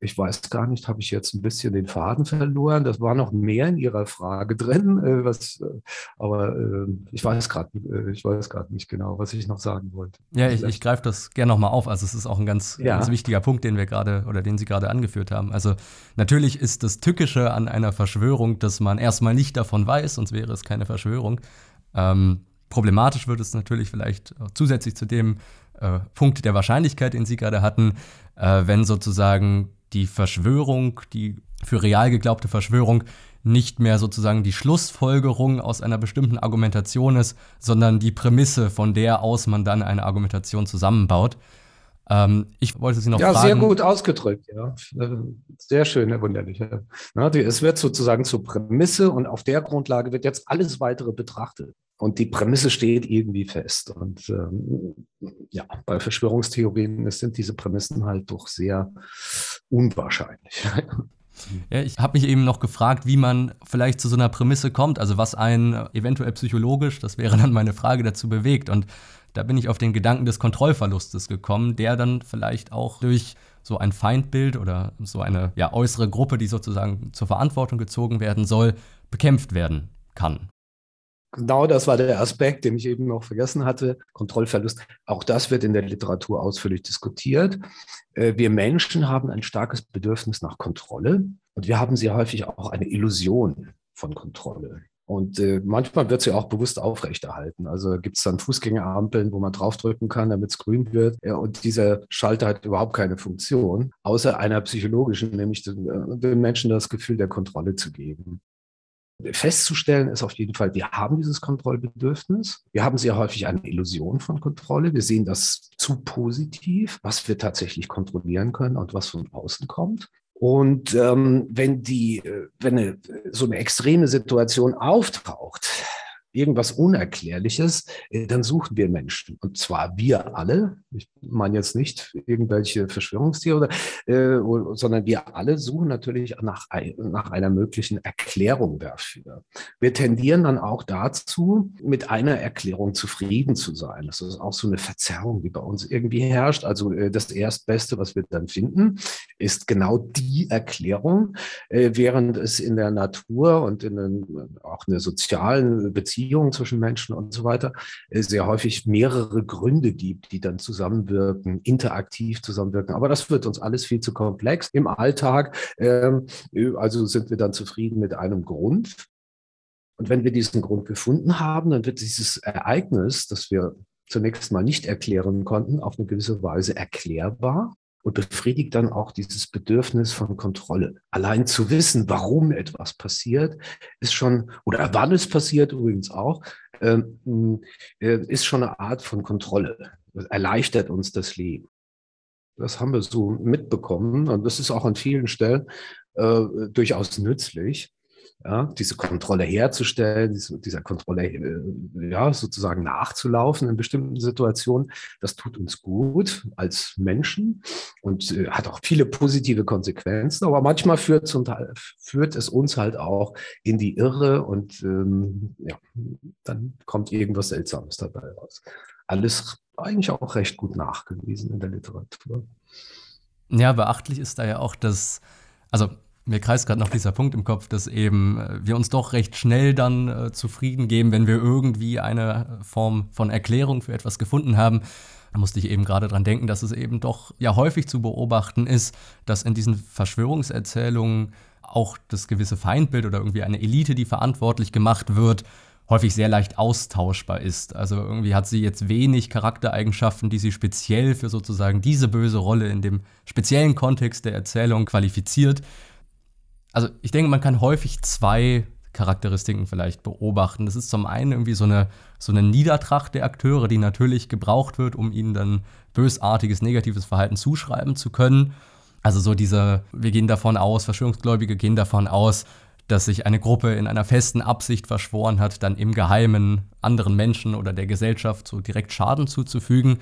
ich weiß gar nicht, habe ich jetzt ein bisschen den Faden verloren? Das war noch mehr in Ihrer Frage drin, äh, was, äh, aber äh, ich weiß gerade, äh, ich weiß gerade nicht genau, was ich noch sagen wollte. Ja, ich, ich greife das gerne nochmal auf. Also es ist auch ein ganz, ja. ganz wichtiger Punkt, den wir gerade oder den Sie gerade angeführt haben. Also natürlich ist das Tückische an einer Verschwörung, dass man erstmal nicht davon weiß, sonst wäre es keine Verschwörung. Ähm, problematisch wird es natürlich vielleicht zusätzlich zu dem äh, Punkt der Wahrscheinlichkeit, den Sie gerade hatten, äh, wenn sozusagen die Verschwörung, die für real geglaubte Verschwörung nicht mehr sozusagen die Schlussfolgerung aus einer bestimmten Argumentation ist, sondern die Prämisse, von der aus man dann eine Argumentation zusammenbaut. Ähm, ich wollte Sie noch ja, fragen. Ja, sehr gut ausgedrückt, ja. Sehr schön, Herr Wunderlich. Ja, es wird sozusagen zur Prämisse und auf der Grundlage wird jetzt alles weitere betrachtet. Und die Prämisse steht irgendwie fest. Und ähm, ja, bei Verschwörungstheorien sind diese Prämissen halt doch sehr unwahrscheinlich. Ja, ich habe mich eben noch gefragt, wie man vielleicht zu so einer Prämisse kommt, also was einen eventuell psychologisch, das wäre dann meine Frage dazu bewegt. Und da bin ich auf den Gedanken des Kontrollverlustes gekommen, der dann vielleicht auch durch so ein Feindbild oder so eine ja, äußere Gruppe, die sozusagen zur Verantwortung gezogen werden soll, bekämpft werden kann. Genau das war der Aspekt, den ich eben noch vergessen hatte. Kontrollverlust. Auch das wird in der Literatur ausführlich diskutiert. Äh, wir Menschen haben ein starkes Bedürfnis nach Kontrolle und wir haben sehr häufig auch eine Illusion von Kontrolle. Und äh, manchmal wird sie auch bewusst aufrechterhalten. Also gibt es dann Fußgängerampeln, wo man draufdrücken kann, damit es grün wird. Und dieser Schalter hat überhaupt keine Funktion, außer einer psychologischen, nämlich den, äh, den Menschen das Gefühl der Kontrolle zu geben festzustellen ist auf jeden Fall, wir haben dieses Kontrollbedürfnis. Wir haben sehr häufig eine Illusion von Kontrolle. Wir sehen das zu positiv, was wir tatsächlich kontrollieren können und was von außen kommt. Und ähm, wenn die, äh, wenn eine, so eine extreme Situation auftaucht, irgendwas Unerklärliches, äh, dann suchen wir Menschen. Und zwar wir alle. Ich meine jetzt nicht irgendwelche Verschwörungstiere, äh, sondern wir alle suchen natürlich nach, nach einer möglichen Erklärung dafür. Wir tendieren dann auch dazu, mit einer Erklärung zufrieden zu sein. Das ist auch so eine Verzerrung, die bei uns irgendwie herrscht. Also äh, das Erstbeste, was wir dann finden, ist genau die Erklärung, äh, während es in der Natur und in den, auch in der sozialen Beziehung Beziehungen zwischen Menschen und so weiter äh, sehr häufig mehrere Gründe gibt, die dann zusammenwirken, interaktiv zusammenwirken. Aber das wird uns alles viel zu komplex im Alltag. Ähm, also sind wir dann zufrieden mit einem Grund. Und wenn wir diesen Grund gefunden haben, dann wird dieses Ereignis, das wir zunächst mal nicht erklären konnten, auf eine gewisse Weise erklärbar. Und befriedigt dann auch dieses Bedürfnis von Kontrolle. Allein zu wissen, warum etwas passiert, ist schon, oder wann es passiert übrigens auch, ähm, äh, ist schon eine Art von Kontrolle. Das erleichtert uns das Leben. Das haben wir so mitbekommen und das ist auch an vielen Stellen äh, durchaus nützlich ja, diese Kontrolle herzustellen, diese, dieser Kontrolle äh, ja, sozusagen nachzulaufen in bestimmten Situationen. Das tut uns gut als Menschen und äh, hat auch viele positive Konsequenzen, aber manchmal führt führt es uns halt auch in die Irre und ähm, ja, dann kommt irgendwas Seltsames dabei raus. Alles eigentlich auch recht gut nachgewiesen in der Literatur. Ja, beachtlich ist da ja auch, dass, also mir kreist gerade noch dieser Punkt im Kopf, dass eben äh, wir uns doch recht schnell dann äh, zufrieden geben, wenn wir irgendwie eine Form von Erklärung für etwas gefunden haben. Da musste ich eben gerade dran denken, dass es eben doch ja häufig zu beobachten ist, dass in diesen Verschwörungserzählungen auch das gewisse Feindbild oder irgendwie eine Elite, die verantwortlich gemacht wird, häufig sehr leicht austauschbar ist. Also irgendwie hat sie jetzt wenig Charaktereigenschaften, die sie speziell für sozusagen diese böse Rolle in dem speziellen Kontext der Erzählung qualifiziert also ich denke, man kann häufig zwei Charakteristiken vielleicht beobachten. Das ist zum einen irgendwie so eine, so eine Niedertracht der Akteure, die natürlich gebraucht wird, um ihnen dann bösartiges, negatives Verhalten zuschreiben zu können. Also so diese, wir gehen davon aus, Verschwörungsgläubige gehen davon aus, dass sich eine Gruppe in einer festen Absicht verschworen hat, dann im Geheimen anderen Menschen oder der Gesellschaft so direkt Schaden zuzufügen.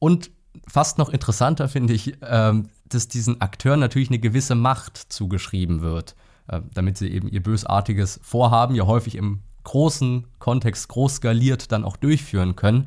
Und fast noch interessanter finde ich, ähm, dass diesen Akteuren natürlich eine gewisse Macht zugeschrieben wird, äh, damit sie eben ihr bösartiges Vorhaben ja häufig im großen Kontext groß skaliert dann auch durchführen können.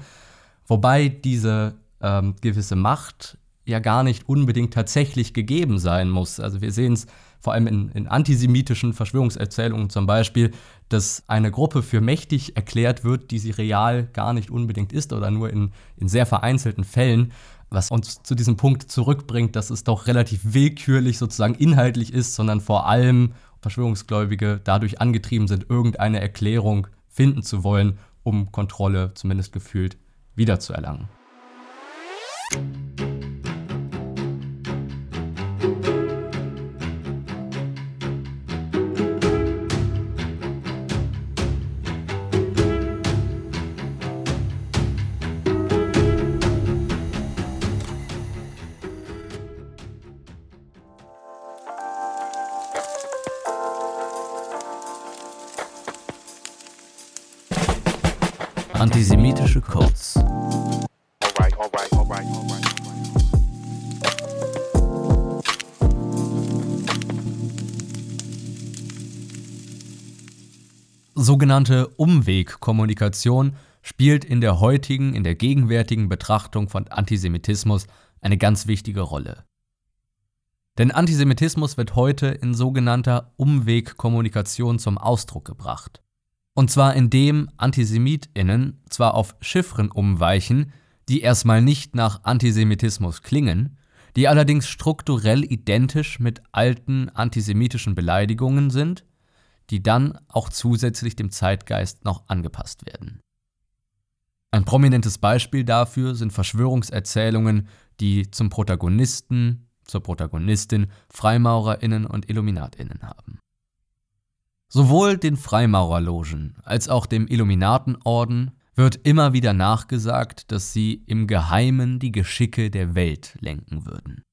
Wobei diese ähm, gewisse Macht ja gar nicht unbedingt tatsächlich gegeben sein muss. Also wir sehen es vor allem in, in, antisemitischen Verschwörungserzählungen zum Beispiel, dass eine Gruppe für mächtig erklärt wird, die sie real gar nicht unbedingt ist oder nur in, in sehr vereinzelten Fällen was uns zu diesem Punkt zurückbringt, dass es doch relativ willkürlich sozusagen inhaltlich ist, sondern vor allem Verschwörungsgläubige dadurch angetrieben sind, irgendeine Erklärung finden zu wollen, um Kontrolle zumindest gefühlt wiederzuerlangen. Sogenannte Umwegkommunikation spielt in der heutigen, in der gegenwärtigen Betrachtung von Antisemitismus eine ganz wichtige Rolle. Denn Antisemitismus wird heute in sogenannter Umwegkommunikation zum Ausdruck gebracht. Und zwar indem AntisemitInnen zwar auf Chiffren umweichen, die erstmal nicht nach Antisemitismus klingen, die allerdings strukturell identisch mit alten antisemitischen Beleidigungen sind, die dann auch zusätzlich dem Zeitgeist noch angepasst werden. Ein prominentes Beispiel dafür sind Verschwörungserzählungen, die zum Protagonisten, zur Protagonistin Freimaurerinnen und Illuminatinnen haben. Sowohl den Freimaurerlogen als auch dem Illuminatenorden wird immer wieder nachgesagt, dass sie im Geheimen die Geschicke der Welt lenken würden.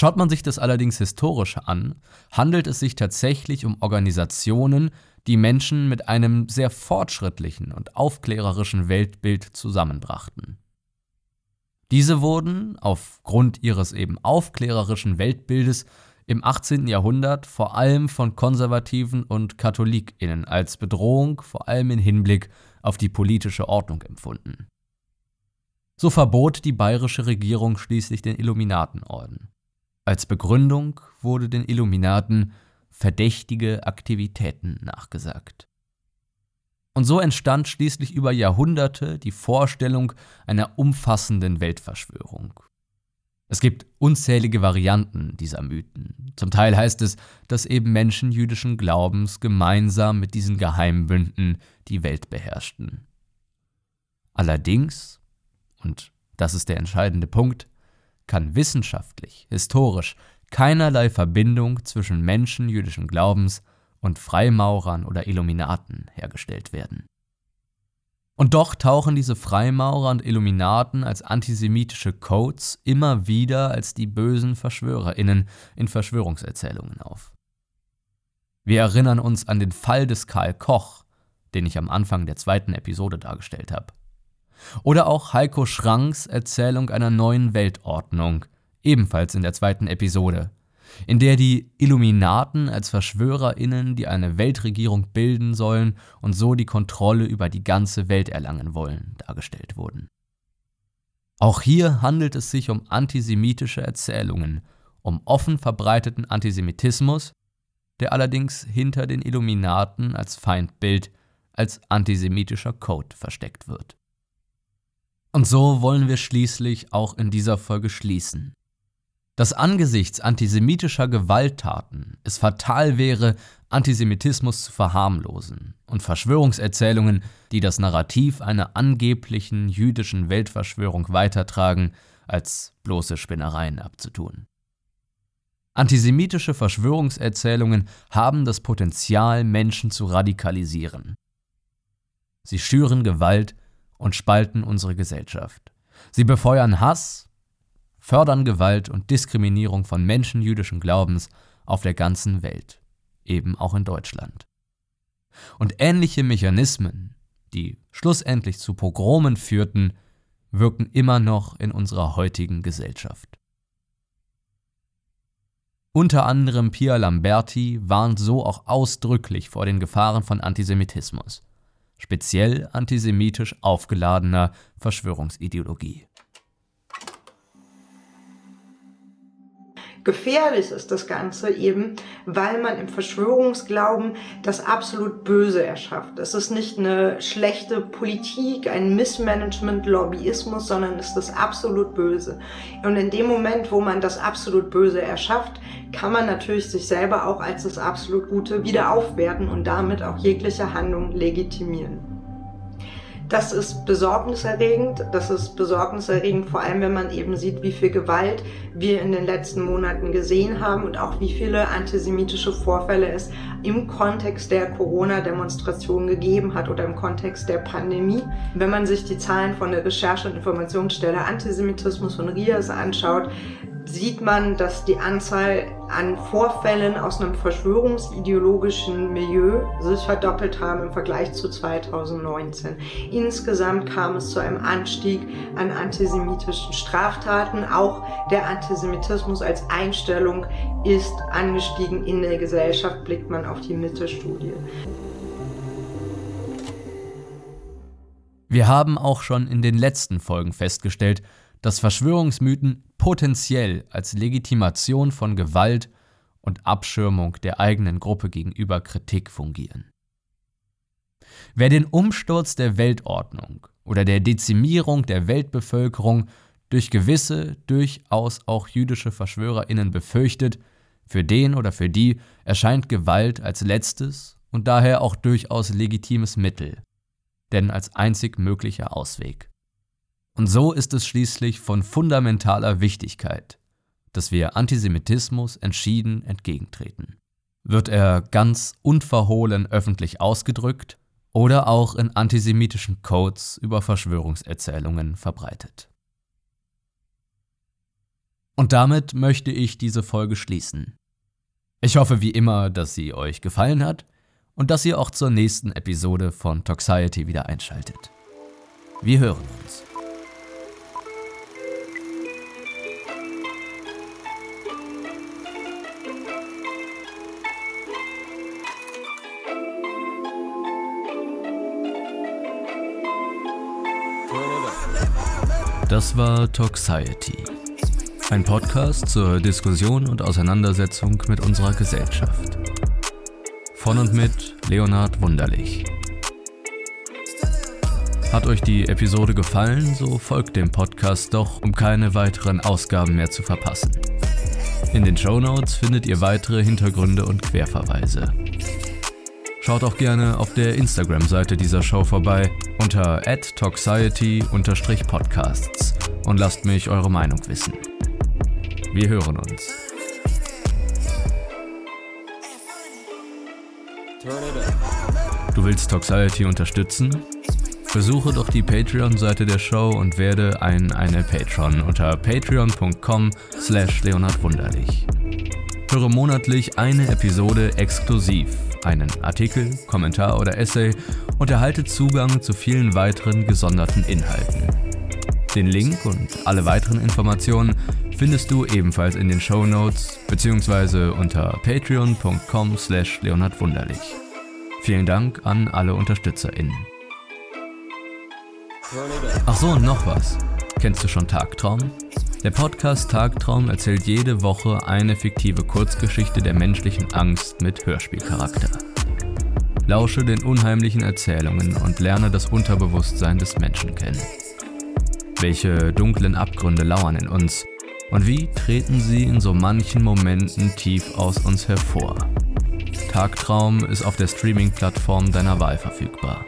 Schaut man sich das allerdings historisch an, handelt es sich tatsächlich um Organisationen, die Menschen mit einem sehr fortschrittlichen und aufklärerischen Weltbild zusammenbrachten. Diese wurden aufgrund ihres eben aufklärerischen Weltbildes im 18. Jahrhundert vor allem von Konservativen und KatholikInnen als Bedrohung, vor allem im Hinblick auf die politische Ordnung empfunden. So verbot die bayerische Regierung schließlich den Illuminatenorden. Als Begründung wurde den Illuminaten verdächtige Aktivitäten nachgesagt. Und so entstand schließlich über Jahrhunderte die Vorstellung einer umfassenden Weltverschwörung. Es gibt unzählige Varianten dieser Mythen. Zum Teil heißt es, dass eben Menschen jüdischen Glaubens gemeinsam mit diesen Geheimbünden die Welt beherrschten. Allerdings, und das ist der entscheidende Punkt, kann wissenschaftlich, historisch keinerlei Verbindung zwischen Menschen jüdischen Glaubens und Freimaurern oder Illuminaten hergestellt werden. Und doch tauchen diese Freimaurer und Illuminaten als antisemitische Codes immer wieder als die bösen Verschwörerinnen in Verschwörungserzählungen auf. Wir erinnern uns an den Fall des Karl Koch, den ich am Anfang der zweiten Episode dargestellt habe. Oder auch Heiko Schranks Erzählung einer neuen Weltordnung, ebenfalls in der zweiten Episode, in der die Illuminaten als Verschwörerinnen, die eine Weltregierung bilden sollen und so die Kontrolle über die ganze Welt erlangen wollen, dargestellt wurden. Auch hier handelt es sich um antisemitische Erzählungen, um offen verbreiteten Antisemitismus, der allerdings hinter den Illuminaten als Feindbild, als antisemitischer Code versteckt wird. Und so wollen wir schließlich auch in dieser Folge schließen dass angesichts antisemitischer Gewalttaten es fatal wäre, Antisemitismus zu verharmlosen und Verschwörungserzählungen, die das Narrativ einer angeblichen jüdischen Weltverschwörung weitertragen, als bloße Spinnereien abzutun. Antisemitische Verschwörungserzählungen haben das Potenzial, Menschen zu radikalisieren. Sie schüren Gewalt und spalten unsere Gesellschaft. Sie befeuern Hass fördern Gewalt und Diskriminierung von Menschen jüdischen Glaubens auf der ganzen Welt, eben auch in Deutschland. Und ähnliche Mechanismen, die schlussendlich zu Pogromen führten, wirken immer noch in unserer heutigen Gesellschaft. Unter anderem Pia Lamberti warnt so auch ausdrücklich vor den Gefahren von Antisemitismus, speziell antisemitisch aufgeladener Verschwörungsideologie. Gefährlich ist das Ganze eben, weil man im Verschwörungsglauben das absolut Böse erschafft. Es ist nicht eine schlechte Politik, ein Missmanagement, Lobbyismus, sondern es ist das absolut Böse. Und in dem Moment, wo man das absolut Böse erschafft, kann man natürlich sich selber auch als das absolut Gute wieder aufwerten und damit auch jegliche Handlung legitimieren. Das ist besorgniserregend. Das ist besorgniserregend, vor allem wenn man eben sieht, wie viel Gewalt wir in den letzten Monaten gesehen haben und auch wie viele antisemitische Vorfälle es im Kontext der Corona-Demonstration gegeben hat oder im Kontext der Pandemie. Wenn man sich die Zahlen von der Recherche- und Informationsstelle Antisemitismus von RIAS anschaut, sieht man, dass die Anzahl an Vorfällen aus einem verschwörungsideologischen Milieu sich verdoppelt haben im Vergleich zu 2019. Insgesamt kam es zu einem Anstieg an antisemitischen Straftaten. Auch der Antisemitismus als Einstellung ist angestiegen in der Gesellschaft, blickt man auf die Mitte-Studie. Wir haben auch schon in den letzten Folgen festgestellt, dass Verschwörungsmythen potenziell als Legitimation von Gewalt und Abschirmung der eigenen Gruppe gegenüber Kritik fungieren. Wer den Umsturz der Weltordnung oder der Dezimierung der Weltbevölkerung durch gewisse, durchaus auch jüdische Verschwörerinnen befürchtet, für den oder für die erscheint Gewalt als letztes und daher auch durchaus legitimes Mittel, denn als einzig möglicher Ausweg. Und so ist es schließlich von fundamentaler Wichtigkeit, dass wir Antisemitismus entschieden entgegentreten. Wird er ganz unverhohlen öffentlich ausgedrückt oder auch in antisemitischen Codes über Verschwörungserzählungen verbreitet. Und damit möchte ich diese Folge schließen. Ich hoffe wie immer, dass sie euch gefallen hat und dass ihr auch zur nächsten Episode von Toxiety wieder einschaltet. Wir hören uns. Das war Toxiety. Ein Podcast zur Diskussion und Auseinandersetzung mit unserer Gesellschaft. Von und mit Leonhard Wunderlich. Hat euch die Episode gefallen, so folgt dem Podcast doch, um keine weiteren Ausgaben mehr zu verpassen. In den Show Notes findet ihr weitere Hintergründe und Querverweise. Schaut auch gerne auf der Instagram-Seite dieser Show vorbei unter toxiety-podcasts und lasst mich eure Meinung wissen. Wir hören uns. Du willst Toxality unterstützen? Besuche doch die Patreon-Seite der Show und werde ein eine Patron unter patreon.com slash leonardwunderlich. Höre monatlich eine Episode exklusiv, einen Artikel, Kommentar oder Essay und erhalte Zugang zu vielen weiteren gesonderten Inhalten. Den Link und alle weiteren Informationen findest du ebenfalls in den Show Notes bzw. unter patreon.com slash leonardwunderlich. Vielen Dank an alle UnterstützerInnen. Ach so, und noch was. Kennst du schon Tagtraum? Der Podcast Tagtraum erzählt jede Woche eine fiktive Kurzgeschichte der menschlichen Angst mit Hörspielcharakter. Lausche den unheimlichen Erzählungen und lerne das Unterbewusstsein des Menschen kennen. Welche dunklen Abgründe lauern in uns und wie treten sie in so manchen Momenten tief aus uns hervor? Tagtraum ist auf der Streaming-Plattform deiner Wahl verfügbar.